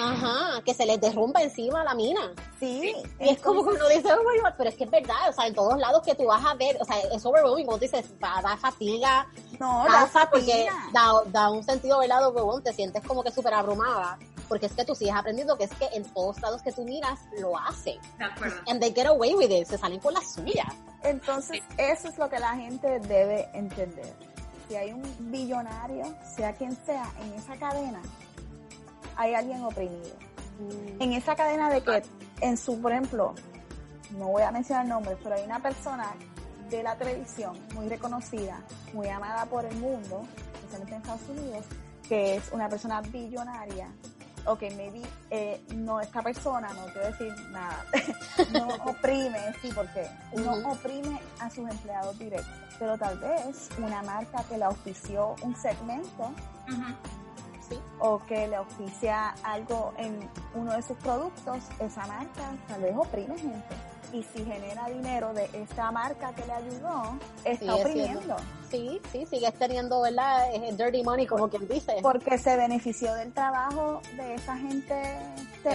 Speaker 3: Ajá, que se les derrumba encima la mina.
Speaker 4: Sí.
Speaker 3: Y es como que uno dice, oh pero es que es verdad, o sea, en todos lados que tú vas a ver, o sea, es overwhelming, como tú dices, va a dar fatiga.
Speaker 4: No, da fatiga.
Speaker 3: Porque da, da, un sentido, ¿verdad? Overwhelming, te sientes como que súper abrumada, porque es que tú sigues aprendiendo que es que en todos lados que tú miras, lo hacen.
Speaker 5: De acuerdo.
Speaker 3: And they get away with it, se salen con la suya.
Speaker 4: Entonces, eso es lo que la gente debe entender si hay un billonario, sea quien sea, en esa cadena, hay alguien oprimido. Mm. En esa cadena de que, en su, por ejemplo, no voy a mencionar nombres, pero hay una persona de la televisión muy reconocida, muy amada por el mundo, especialmente en Estados Unidos, que es una persona billonaria. Ok, maybe eh, no, esta persona, no quiero decir nada, <laughs> no oprime, sí, porque no oprime a sus empleados directos pero tal vez una marca que le ofició un segmento o que le oficia algo en uno de sus productos, esa marca tal vez oprime gente. Y si genera dinero de esta marca que le ayudó, está oprimiendo.
Speaker 3: Sí, sí, sigues teniendo, ¿verdad? Dirty money, como quien dice.
Speaker 4: Porque se benefició del trabajo de esa gente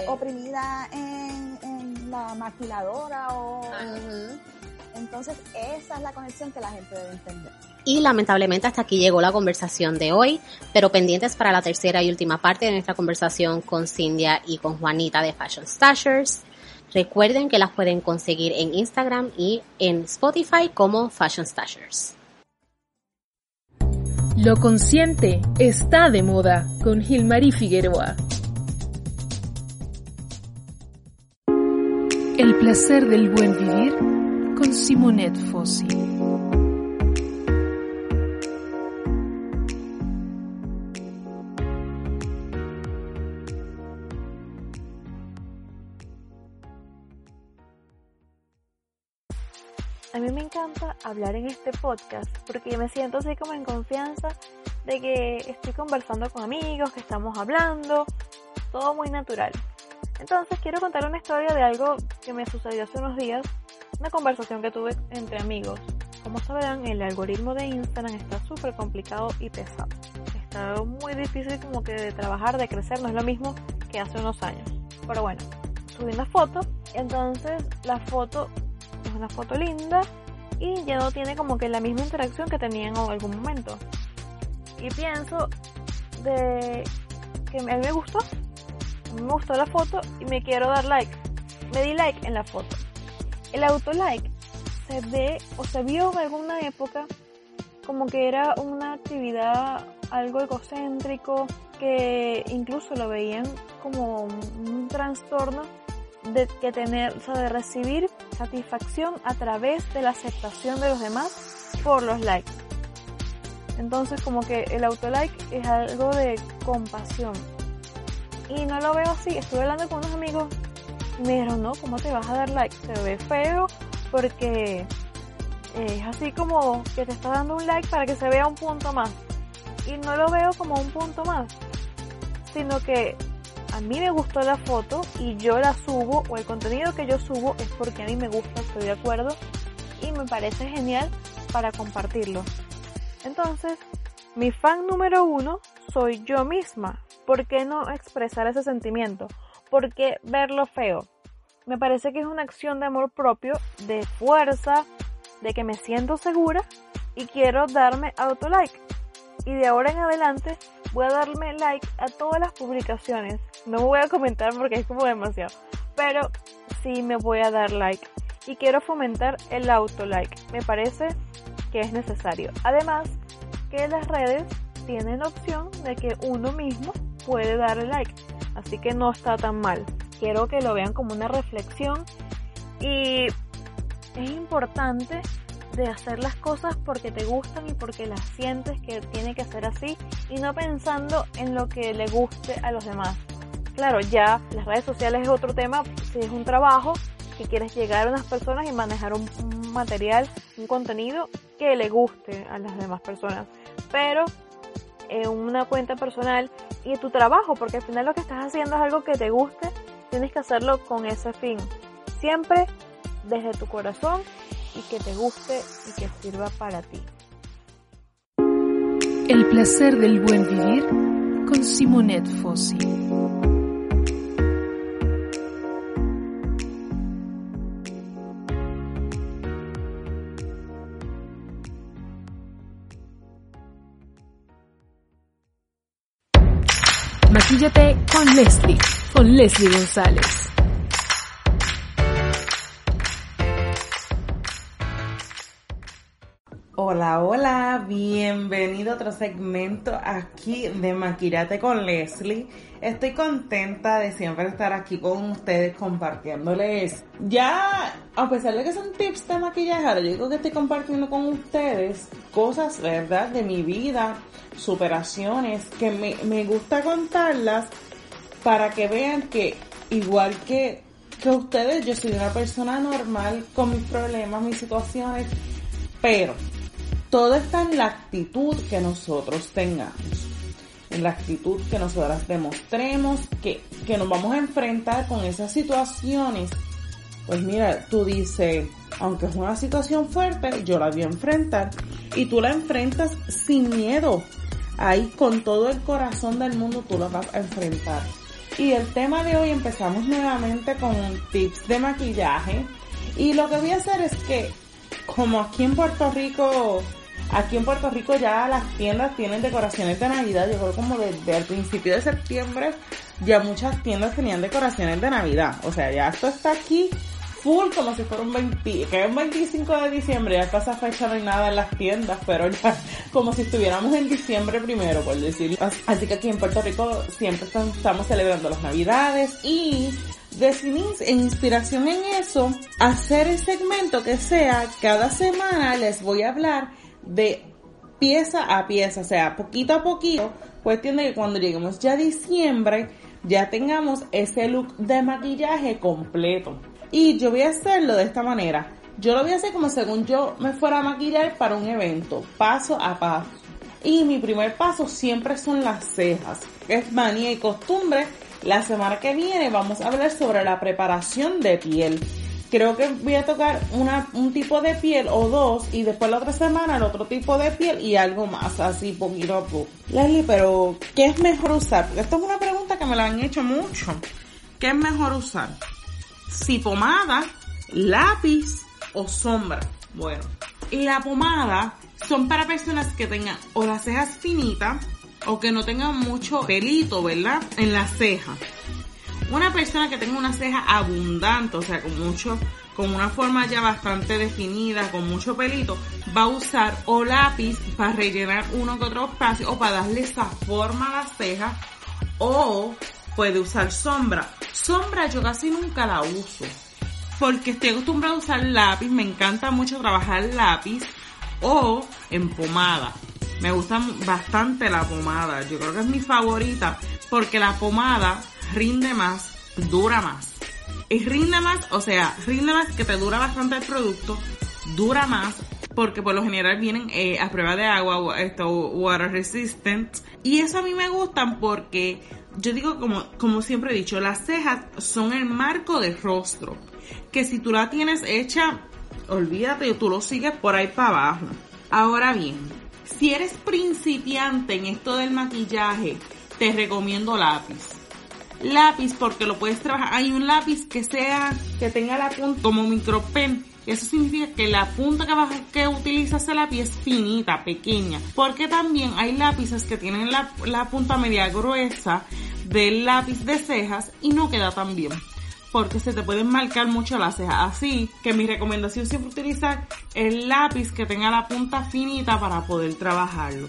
Speaker 4: oprimida en, la maquiladora o... Entonces, esa es la conexión que la gente debe entender.
Speaker 3: Y lamentablemente hasta aquí llegó la conversación de hoy, pero pendientes para la tercera y última parte de nuestra conversación con Cindia y con Juanita de Fashion Stashers. Recuerden que las pueden conseguir en Instagram y en Spotify como Fashion Stashers.
Speaker 1: Lo consciente está de moda con Gilmarí Figueroa. El placer del buen vivir con Simonette Fossi.
Speaker 6: a mí me encanta hablar en este podcast porque me siento así como en confianza de que estoy conversando con amigos, que estamos hablando, todo muy natural. Entonces quiero contar una historia de algo que me sucedió hace unos días, una conversación que tuve entre amigos. Como sabrán, el algoritmo de Instagram está súper complicado y pesado. Está muy difícil como que de trabajar, de crecer, no es lo mismo que hace unos años. Pero bueno, subí una foto, entonces la foto es una foto linda y ya no tiene como que la misma interacción que tenía en algún momento. Y pienso de que a mí me gustó, me gustó la foto y me quiero dar like. Me di like en la foto. El auto like se ve o se vio en alguna época como que era una actividad algo egocéntrico que incluso lo veían como un trastorno de que tener, o de recibir satisfacción a través de la aceptación de los demás por los likes. Entonces como que el autolike es algo de compasión. Y no lo veo así. Estuve hablando con unos amigos me no, ¿cómo te vas a dar like? Se ve feo porque es así como que te está dando un like para que se vea un punto más. Y no lo veo como un punto más, sino que a mí me gustó la foto y yo la subo o el contenido que yo subo es porque a mí me gusta, estoy de acuerdo y me parece genial para compartirlo. Entonces, mi fan número uno soy yo misma. ¿Por qué no expresar ese sentimiento? ¿Por qué verlo feo? Me parece que es una acción de amor propio, de fuerza, de que me siento segura y quiero darme auto like. Y de ahora en adelante voy a darme like a todas las publicaciones. No voy a comentar porque es como demasiado. Pero sí me voy a dar like. Y quiero fomentar el auto like. Me parece que es necesario. Además, que las redes tienen la opción de que uno mismo puede darle like. Así que no está tan mal. Quiero que lo vean como una reflexión y es importante de hacer las cosas porque te gustan y porque las sientes que tiene que ser así y no pensando en lo que le guste a los demás. Claro, ya las redes sociales es otro tema, si es un trabajo, que quieres llegar a unas personas y manejar un, material, un contenido que le guste a las demás personas. Pero en una cuenta personal y tu trabajo, porque al final lo que estás haciendo es algo que te guste, tienes que hacerlo con ese fin. Siempre desde tu corazón y que te guste y que sirva para ti.
Speaker 1: El placer del buen vivir con Simonet Fossi. Maquíllate con Leslie, con Leslie González.
Speaker 7: Hola, hola, bienvenido a otro segmento aquí de Maquillate con Leslie. Estoy contenta de siempre estar aquí con ustedes compartiéndoles. Ya, a pesar de que son tips de maquillaje, yo digo que estoy compartiendo con ustedes cosas, ¿verdad? De mi vida, superaciones, que me, me gusta contarlas para que vean que igual que, que ustedes, yo soy una persona normal con mis problemas, mis situaciones, pero todo está en la actitud que nosotros tengamos, en la actitud que nosotras demostremos que, que nos vamos a enfrentar con esas situaciones. Pues mira, tú dices, aunque es una situación fuerte, yo la voy a enfrentar y tú la enfrentas sin miedo. Ahí con todo el corazón del mundo tú la vas a enfrentar. Y el tema de hoy empezamos nuevamente con tips de maquillaje. Y lo que voy a hacer es que, como aquí en Puerto Rico Aquí en Puerto Rico ya las tiendas tienen decoraciones de Navidad. Yo creo como desde el principio de septiembre ya muchas tiendas tenían decoraciones de Navidad. O sea, ya esto está aquí full como si fuera un 20, que es un 25 de diciembre, ya hasta esa fecha no hay nada en las tiendas, pero ya <laughs> como si estuviéramos en diciembre primero, por decirlo. Así que aquí en Puerto Rico siempre estamos celebrando las Navidades y decidí en inspiración en eso hacer el segmento que sea cada semana les voy a hablar de pieza a pieza, o sea, poquito a poquito, cuestión de que cuando lleguemos ya a diciembre, ya tengamos ese look de maquillaje completo. Y yo voy a hacerlo de esta manera. Yo lo voy a hacer como según yo me fuera a maquillar para un evento, paso a paso. Y mi primer paso siempre son las cejas, es manía y costumbre. La semana que viene vamos a hablar sobre la preparación de piel. Creo que voy a tocar una, un tipo de piel o dos y después la otra semana el otro tipo de piel y algo más, así poquito a poco. Leslie, pero ¿qué es mejor usar? Porque esto es una pregunta que me la han hecho mucho. ¿Qué es mejor usar? Si pomada, lápiz o sombra. Bueno, la pomada son para personas que tengan o las cejas finitas o que no tengan mucho pelito, ¿verdad? En la ceja. Una persona que tenga una ceja abundante, o sea, con mucho, con una forma ya bastante definida, con mucho pelito, va a usar o lápiz para rellenar uno que otro espacio o para darle esa forma a la ceja o puede usar sombra. Sombra yo casi nunca la uso porque estoy acostumbrada a usar lápiz, me encanta mucho trabajar lápiz o en pomada. Me gusta bastante la pomada, yo creo que es mi favorita porque la pomada rinde más, dura más. Y rinde más, o sea, rinde más que te dura bastante el producto, dura más porque por lo general vienen eh, a prueba de agua, esto, water resistant. Y eso a mí me gustan porque yo digo como, como siempre he dicho, las cejas son el marco del rostro. Que si tú la tienes hecha, olvídate, tú lo sigues por ahí para abajo. Ahora bien, si eres principiante en esto del maquillaje, te recomiendo lápiz. Lápiz porque lo puedes trabajar. Hay un lápiz que sea, que tenga la punta como micropen. Eso significa que la punta que, vas, que utilizas el lápiz es finita, pequeña. Porque también hay lápices que tienen la, la punta media gruesa del lápiz de cejas y no queda tan bien porque se te pueden marcar mucho las cejas. Así que mi recomendación es siempre utilizar el lápiz que tenga la punta finita para poder trabajarlo.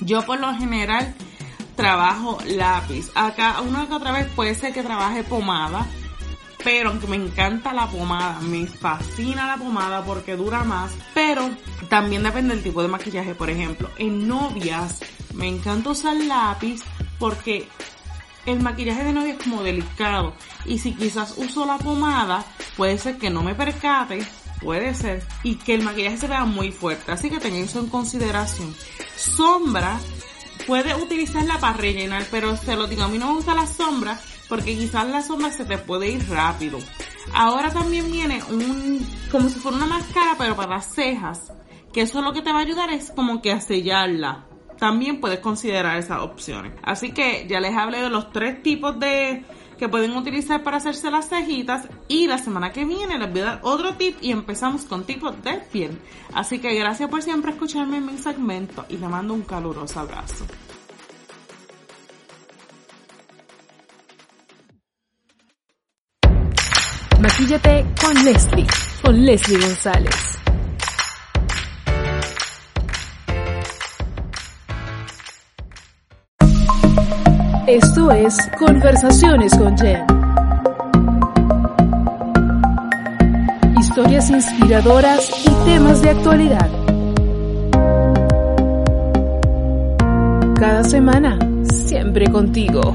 Speaker 7: Yo por lo general trabajo lápiz. Acá una que otra vez puede ser que trabaje pomada. Pero aunque me encanta la pomada, me fascina la pomada porque dura más. Pero también depende del tipo de maquillaje. Por ejemplo, en novias me encanta usar lápiz porque el maquillaje de novia es como delicado. Y si quizás uso la pomada, puede ser que no me percate, puede ser, y que el maquillaje se vea muy fuerte. Así que tengan eso en consideración. Sombra, puede utilizarla para rellenar, pero se lo digo, a mí no me gusta la sombra porque quizás la sombra se te puede ir rápido. Ahora también viene un, como si fuera una máscara, pero para las cejas. Que eso lo que te va a ayudar es como que a sellarla también puedes considerar esas opciones. Así que ya les hablé de los tres tipos de que pueden utilizar para hacerse las cejitas y la semana que viene les voy a dar otro tip y empezamos con tipos de piel. Así que gracias por siempre escucharme en mi segmento y te mando un caluroso abrazo.
Speaker 1: Maquíllate con Leslie, con Leslie González. Esto es Conversaciones con Jen. Historias inspiradoras y temas de actualidad. Cada semana, siempre contigo.